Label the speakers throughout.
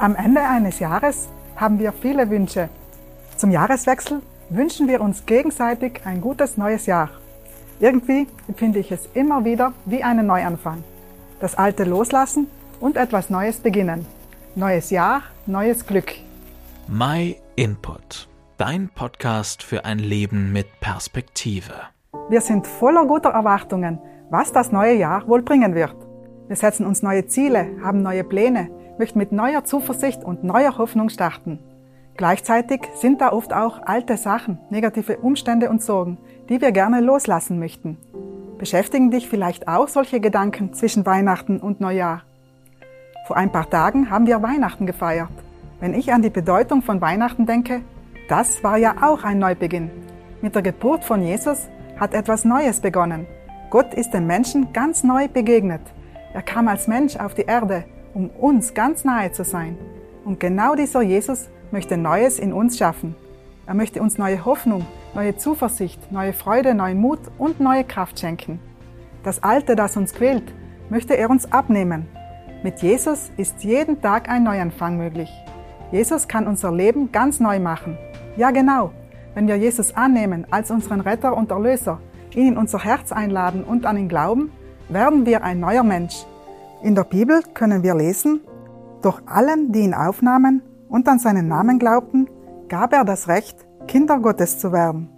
Speaker 1: Am Ende eines Jahres haben wir viele Wünsche. Zum Jahreswechsel wünschen wir uns gegenseitig ein gutes neues Jahr. Irgendwie empfinde ich es immer wieder wie einen Neuanfang. Das Alte loslassen und etwas Neues beginnen. Neues Jahr, neues Glück.
Speaker 2: My Input, dein Podcast für ein Leben mit Perspektive.
Speaker 1: Wir sind voller guter Erwartungen, was das neue Jahr wohl bringen wird. Wir setzen uns neue Ziele, haben neue Pläne, möchten mit neuer Zuversicht und neuer Hoffnung starten. Gleichzeitig sind da oft auch alte Sachen, negative Umstände und Sorgen, die wir gerne loslassen möchten. Beschäftigen dich vielleicht auch solche Gedanken zwischen Weihnachten und Neujahr? Vor ein paar Tagen haben wir Weihnachten gefeiert. Wenn ich an die Bedeutung von Weihnachten denke, das war ja auch ein Neubeginn. Mit der Geburt von Jesus hat etwas Neues begonnen. Gott ist dem Menschen ganz neu begegnet. Er kam als Mensch auf die Erde um uns ganz nahe zu sein. Und genau dieser Jesus möchte Neues in uns schaffen. Er möchte uns neue Hoffnung, neue Zuversicht, neue Freude, neuen Mut und neue Kraft schenken. Das Alte, das uns quält, möchte er uns abnehmen. Mit Jesus ist jeden Tag ein Neuanfang möglich. Jesus kann unser Leben ganz neu machen. Ja genau, wenn wir Jesus annehmen als unseren Retter und Erlöser, ihn in unser Herz einladen und an ihn glauben, werden wir ein neuer Mensch, in der Bibel können wir lesen, doch allen, die ihn aufnahmen und an seinen Namen glaubten, gab er das Recht, Kinder Gottes zu werden.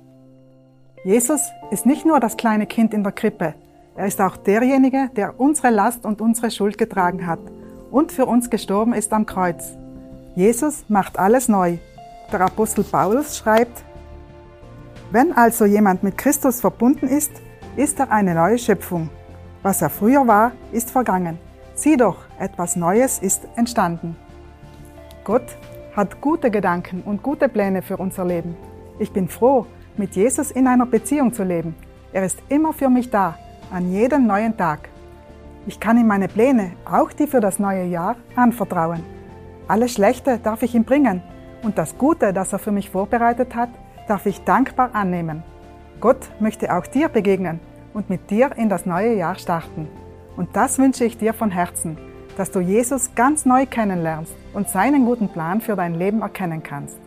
Speaker 1: Jesus ist nicht nur das kleine Kind in der Krippe, er ist auch derjenige, der unsere Last und unsere Schuld getragen hat und für uns gestorben ist am Kreuz. Jesus macht alles neu. Der Apostel Paulus schreibt, Wenn also jemand mit Christus verbunden ist, ist er eine neue Schöpfung. Was er früher war, ist vergangen. Sieh doch, etwas Neues ist entstanden. Gott hat gute Gedanken und gute Pläne für unser Leben. Ich bin froh, mit Jesus in einer Beziehung zu leben. Er ist immer für mich da, an jedem neuen Tag. Ich kann ihm meine Pläne, auch die für das neue Jahr, anvertrauen. Alles Schlechte darf ich ihm bringen und das Gute, das er für mich vorbereitet hat, darf ich dankbar annehmen. Gott möchte auch dir begegnen und mit dir in das neue Jahr starten. Und das wünsche ich dir von Herzen, dass du Jesus ganz neu kennenlernst und seinen guten Plan für dein Leben erkennen kannst.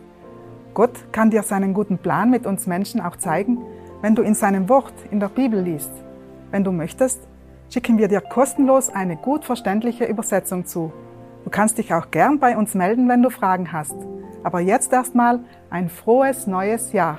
Speaker 1: Gott kann dir seinen guten Plan mit uns Menschen auch zeigen, wenn du in seinem Wort in der Bibel liest. Wenn du möchtest, schicken wir dir kostenlos eine gut verständliche Übersetzung zu. Du kannst dich auch gern bei uns melden, wenn du Fragen hast. Aber jetzt erstmal ein frohes neues Jahr.